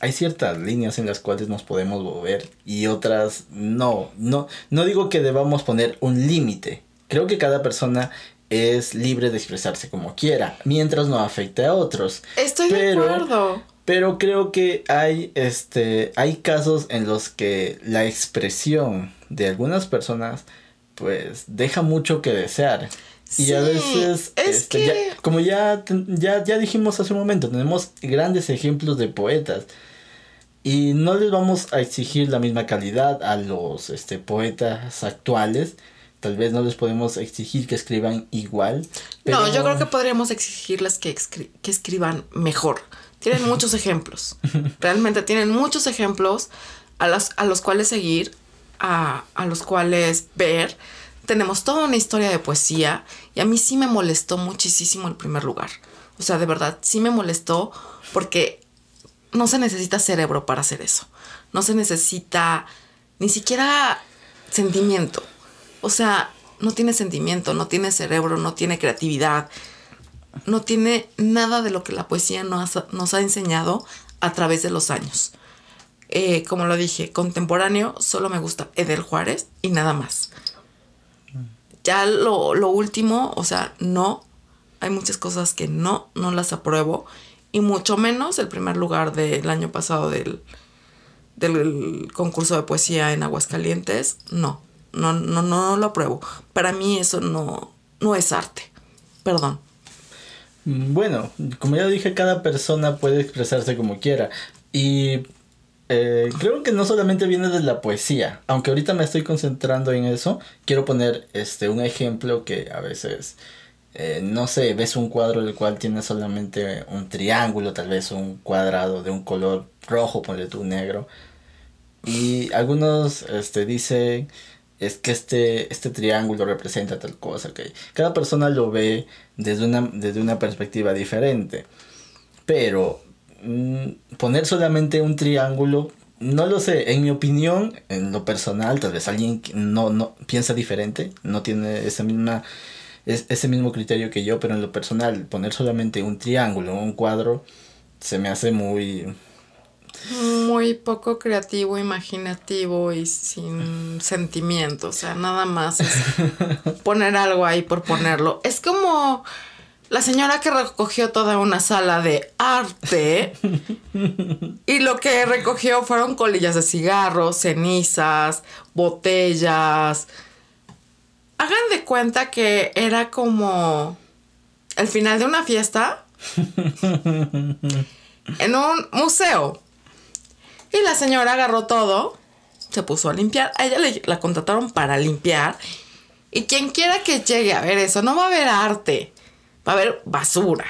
hay ciertas líneas en las cuales nos podemos mover y otras no. No, no digo que debamos poner un límite. Creo que cada persona es libre de expresarse como quiera, mientras no afecte a otros. Estoy de acuerdo. Pero creo que hay este hay casos en los que la expresión de algunas personas pues deja mucho que desear. y a veces, este, como ya, ya, ya dijimos hace un momento, tenemos grandes ejemplos de poetas. Y no les vamos a exigir la misma calidad a los este, poetas actuales. Tal vez no les podemos exigir que escriban igual. No, yo creo que podríamos exigirles que, que escriban mejor. Tienen muchos ejemplos. [LAUGHS] Realmente tienen muchos ejemplos a los, a los cuales seguir, a, a los cuales ver tenemos toda una historia de poesía y a mí sí me molestó muchísimo el primer lugar. O sea, de verdad, sí me molestó porque no se necesita cerebro para hacer eso. No se necesita ni siquiera sentimiento. O sea, no tiene sentimiento, no tiene cerebro, no tiene creatividad, no tiene nada de lo que la poesía nos ha, enseñado a través de los años. Eh, como lo dije, contemporáneo solo me gusta Edel Juárez y nada más. Ya lo, último, o sea, no. Hay muchas cosas que no, no las apruebo. Y mucho menos el primer lugar del año pasado del, del concurso de poesía en Aguascalientes. No, no, no, no lo apruebo. Para mí eso no, no es arte. Perdón. Bueno, como ya dije, cada persona puede expresarse como quiera. Y eh, creo que no solamente viene de la poesía, aunque ahorita me estoy concentrando en eso, quiero poner este un ejemplo que a veces, eh, no sé, ves un cuadro del cual tiene solamente un triángulo, tal vez un cuadrado de un color rojo, ponle tú negro, y algunos este, dicen es que este, este triángulo representa tal cosa, que cada persona lo ve desde una, desde una perspectiva diferente, pero Mm, poner solamente un triángulo, no lo sé, en mi opinión, en lo personal, tal vez alguien no, no piensa diferente, no tiene esa misma, ese mismo criterio que yo, pero en lo personal, poner solamente un triángulo un cuadro se me hace muy... Muy poco creativo, imaginativo y sin [LAUGHS] sentimiento, o sea, nada más es poner algo ahí por ponerlo. Es como la señora que recogió toda una sala de arte y lo que recogió fueron colillas de cigarros, cenizas, botellas. Hagan de cuenta que era como el final de una fiesta [LAUGHS] en un museo. Y la señora agarró todo, se puso a limpiar. A ella la contrataron para limpiar. Y quien quiera que llegue a ver eso, no va a ver arte va a haber basura.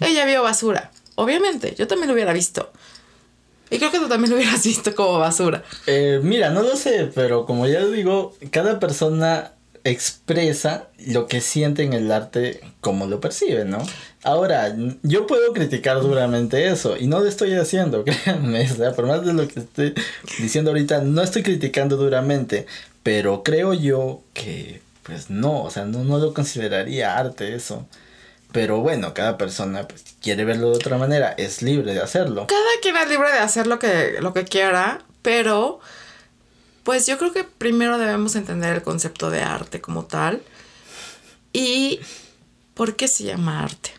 Ella vio basura. Obviamente, yo también lo hubiera visto. Y creo que tú también lo hubieras [LAUGHS] visto como basura. Eh, mira, no lo sé, pero como ya digo, cada persona expresa lo que siente en el arte como lo percibe, ¿no? Ahora, yo puedo criticar duramente eso y no lo estoy haciendo, [LAUGHS] créanme, o sea, por más de lo que estoy diciendo ahorita, no estoy criticando duramente, pero creo yo que, pues no, o sea, no, no lo consideraría arte eso. Pero bueno, cada persona pues, quiere verlo de otra manera, es libre de hacerlo. Cada quien es libre de hacer lo que, lo que quiera, pero pues yo creo que primero debemos entender el concepto de arte como tal y por qué se llama arte.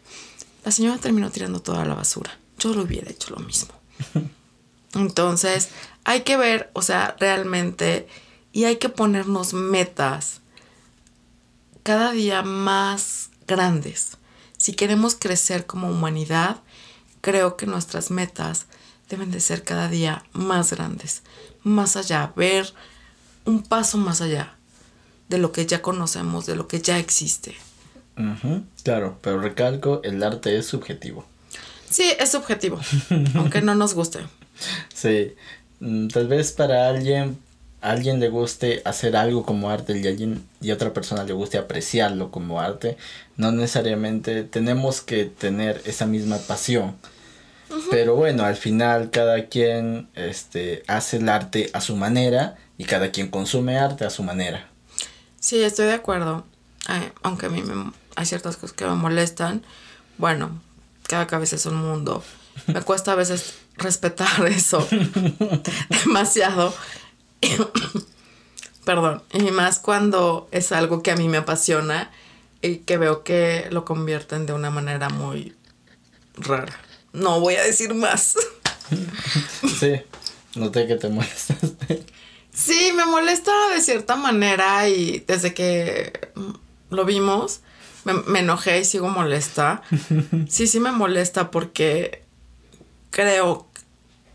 La señora terminó tirando toda la basura. Yo lo hubiera hecho lo mismo. [LAUGHS] Entonces, hay que ver, o sea, realmente, y hay que ponernos metas cada día más grandes si queremos crecer como humanidad, creo que nuestras metas deben de ser cada día más grandes, más allá, ver un paso más allá de lo que ya conocemos, de lo que ya existe. claro, pero recalco, el arte es subjetivo. Sí, es subjetivo, [LAUGHS] aunque no nos guste. Sí, mm, tal vez para alguien, alguien le guste hacer algo como arte y, alguien, y otra persona le guste apreciarlo como arte, no necesariamente tenemos que tener esa misma pasión. Pero bueno, al final cada quien este, hace el arte a su manera y cada quien consume arte a su manera. Sí, estoy de acuerdo. aunque a mí me, hay ciertas cosas que me molestan. Bueno, cada cabeza es un mundo. Me cuesta a veces respetar [LAUGHS] eso [LAUGHS] demasiado. Perdón. Y más cuando es algo que a mí me apasiona y que veo que lo convierten de una manera muy rara. No voy a decir más. [LAUGHS] sí, noté que te molestaste. Sí, me molesta de cierta manera y desde que lo vimos me, enojé y sigo molesta. [LAUGHS] Sí, sí me molesta porque creo,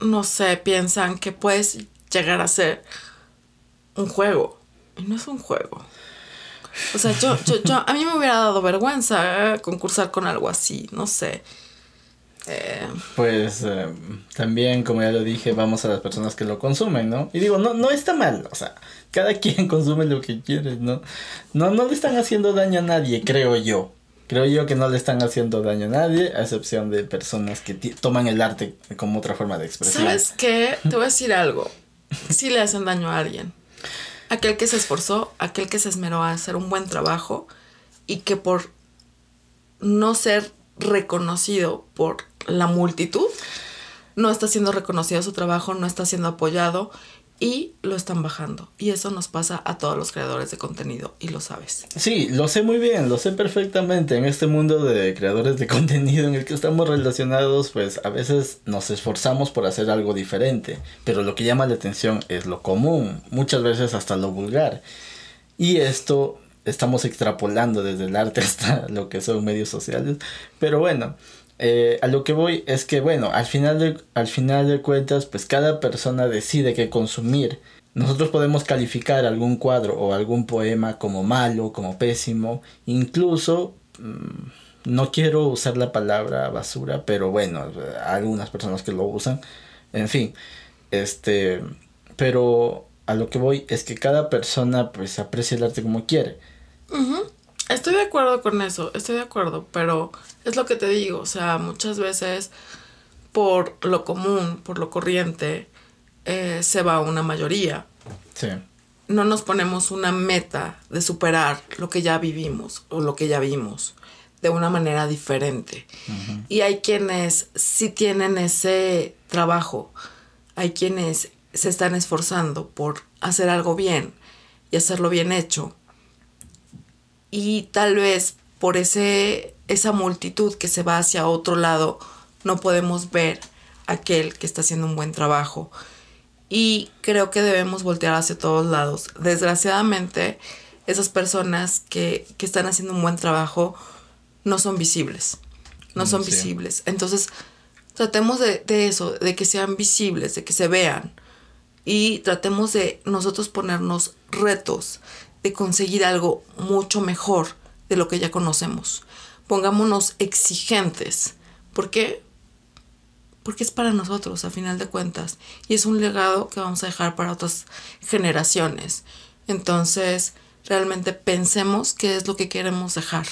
no sé, piensan que puedes llegar a ser un juego. Y no es un juego. O sea, yo, yo, yo, a mí me hubiera dado vergüenza concursar con algo así, no sé. Eh, pues eh, también, como ya lo dije, vamos a las personas que lo consumen, ¿no? Y digo, no, no está mal, o sea, cada [LAUGHS] quien consume lo que quiere, ¿no? No, no le están haciendo daño a nadie, creo yo. Creo yo que no le están haciendo daño a nadie, a excepción de personas que toman el arte como otra forma de expresión. ¿Sabes qué? Te voy a decir algo. Sí le hacen daño a alguien. Aquel que se esforzó, aquel que se esmeró a hacer un buen trabajo y que por no ser reconocido por la multitud, no está siendo reconocido su trabajo, no está siendo apoyado y lo están bajando. Y eso nos pasa a todos los creadores de contenido y lo sabes. Sí, lo sé muy bien, lo sé perfectamente. En este mundo de creadores de [LAUGHS] contenido en el que estamos relacionados, pues a veces nos esforzamos por hacer algo diferente, pero lo que llama la atención es lo común, muchas veces hasta lo vulgar. Y esto estamos extrapolando desde el arte [LAUGHS] hasta lo que son medios sociales. Pero bueno, eh, a lo que voy es que, bueno, al final, de, al final de cuentas, pues cada persona decide qué consumir. Nosotros podemos calificar algún cuadro o algún poema como malo, como pésimo, incluso, mm, no quiero usar la palabra basura, pero bueno, algunas personas que lo usan, en fin, este, pero a lo que voy es que cada persona pues aprecia el arte como quiere. Estoy de acuerdo con eso, estoy de acuerdo, pero es lo que te digo, o sea, muchas veces por lo común, por lo corriente, eh, se va una mayoría. Sí. No nos ponemos una meta de superar lo que ya vivimos o lo que ya vimos de una manera diferente. Y hay quienes sí tienen ese trabajo, hay quienes se están esforzando por hacer algo bien y hacerlo bien hecho y tal vez por ese, esa multitud que se va hacia otro lado, no podemos ver aquel que está haciendo un buen trabajo. Y creo que debemos voltear hacia todos lados. Desgraciadamente, esas personas que, están haciendo un buen trabajo no son visibles. No son visibles. Entonces, tratemos de, de eso, de que sean visibles, de que se vean. Y tratemos de nosotros ponernos retos, de conseguir algo mucho mejor de lo que ya conocemos. Pongámonos exigentes. ¿Por qué? Porque es para nosotros, a final de cuentas. Y es un legado que vamos a dejar para otras generaciones. Entonces, realmente pensemos qué es lo que queremos dejar.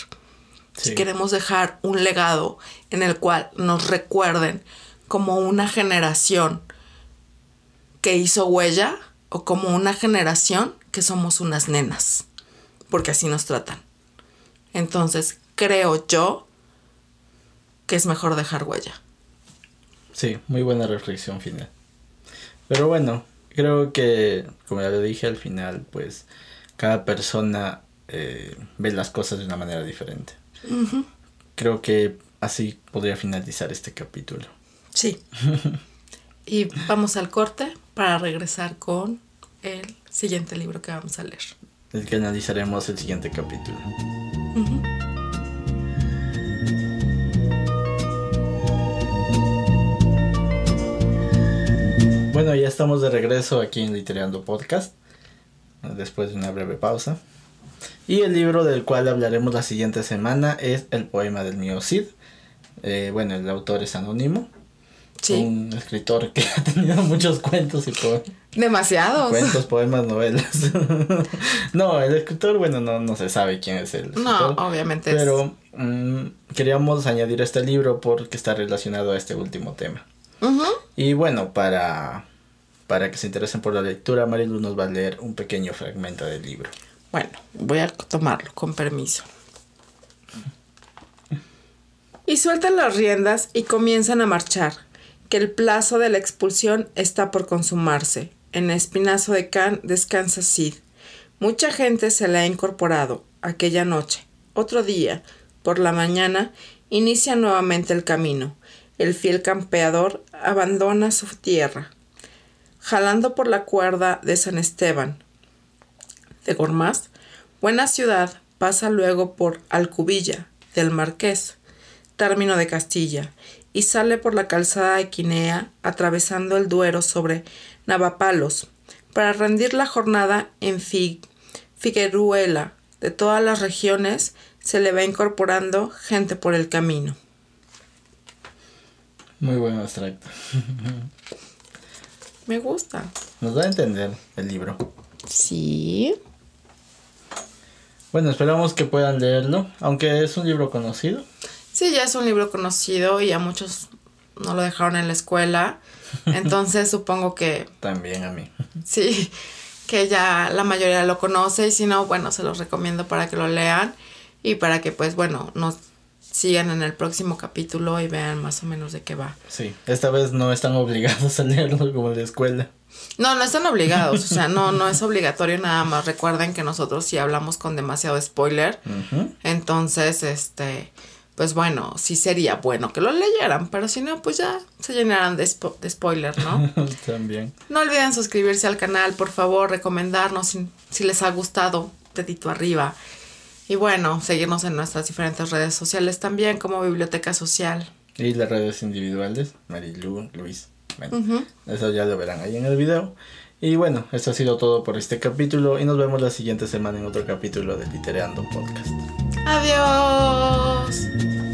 Si queremos dejar un legado en el cual nos recuerden como una generación que hizo huella o como una generación que somos unas nenas, porque así nos tratan. Entonces, creo yo que es mejor dejar huella. Sí, muy buena reflexión final. Pero bueno, creo que, como ya lo dije al final, pues cada persona eh, ve las cosas de una manera diferente. Creo que así podría finalizar este capítulo. Sí. [LAUGHS] y vamos al corte para regresar con el siguiente libro que vamos a leer. El que analizaremos el siguiente capítulo. Bueno, ya estamos de regreso aquí en Literando Podcast, después de una breve pausa. Y el libro del cual hablaremos la siguiente semana es El poema del mío Cid. Eh, bueno, el autor es anónimo. Sí. Un escritor que [LAUGHS] ha tenido muchos cuentos y poemas. Demasiados. Cuentos, poemas, novelas. [LAUGHS] no, el escritor, bueno, no, no se sabe quién es el No, escritor. obviamente es- Pero mm, queríamos añadir este libro porque está relacionado a este último tema. Y bueno, para, para que se interesen por la lectura, Marilu nos va a leer un pequeño fragmento del libro. Bueno, voy a tomarlo, con permiso. Y sueltan las riendas y comienzan a marchar, que el plazo de la expulsión está por consumarse. En Espinazo de Can descansa Cid. Mucha gente se le ha incorporado aquella noche. Otro día, por la mañana, inicia nuevamente el camino. El fiel campeador abandona su tierra, jalando por la cuerda de San Esteban, de Gormaz, buena ciudad, pasa luego por Alcubilla del Marqués, término de Castilla, y sale por la calzada de Quinea, atravesando el Duero sobre Navapalos, para rendir la jornada en Fig Figueruela. De todas las regiones se le va incorporando gente por el camino. Muy buen abstracto. [LAUGHS] Me gusta. Nos da a entender el libro. Sí. Bueno, esperamos que puedan leerlo, aunque es un libro conocido. Sí, ya es un libro conocido y a muchos no lo dejaron en la escuela. Entonces supongo que También a mí. sí, que ya la mayoría lo conoce y si no, bueno, se los recomiendo para que lo lean y para que pues bueno, nos sigan en el próximo capítulo y vean más o menos de qué va. Sí, esta vez no están obligados a leerlo como en la escuela. No, no están obligados, o sea, no, no es obligatorio nada más. Recuerden que nosotros sí hablamos con demasiado spoiler. Entonces, este, pues bueno, sí sería bueno que lo leyeran, pero si no, pues ya se llenarán de, spo- de spoiler, ¿no? [LAUGHS] También. No olviden suscribirse al canal, por favor, recomendarnos si, si les ha gustado, dedito arriba. Y bueno, seguirnos en nuestras diferentes redes sociales también, como Biblioteca Social. Y las redes individuales, Marilu, Luis. Bueno, Ujú. eso ya lo verán ahí en el video. Y bueno, esto ha sido todo por este capítulo y nos vemos la siguiente semana en otro capítulo de Litereando Podcast. Adiós.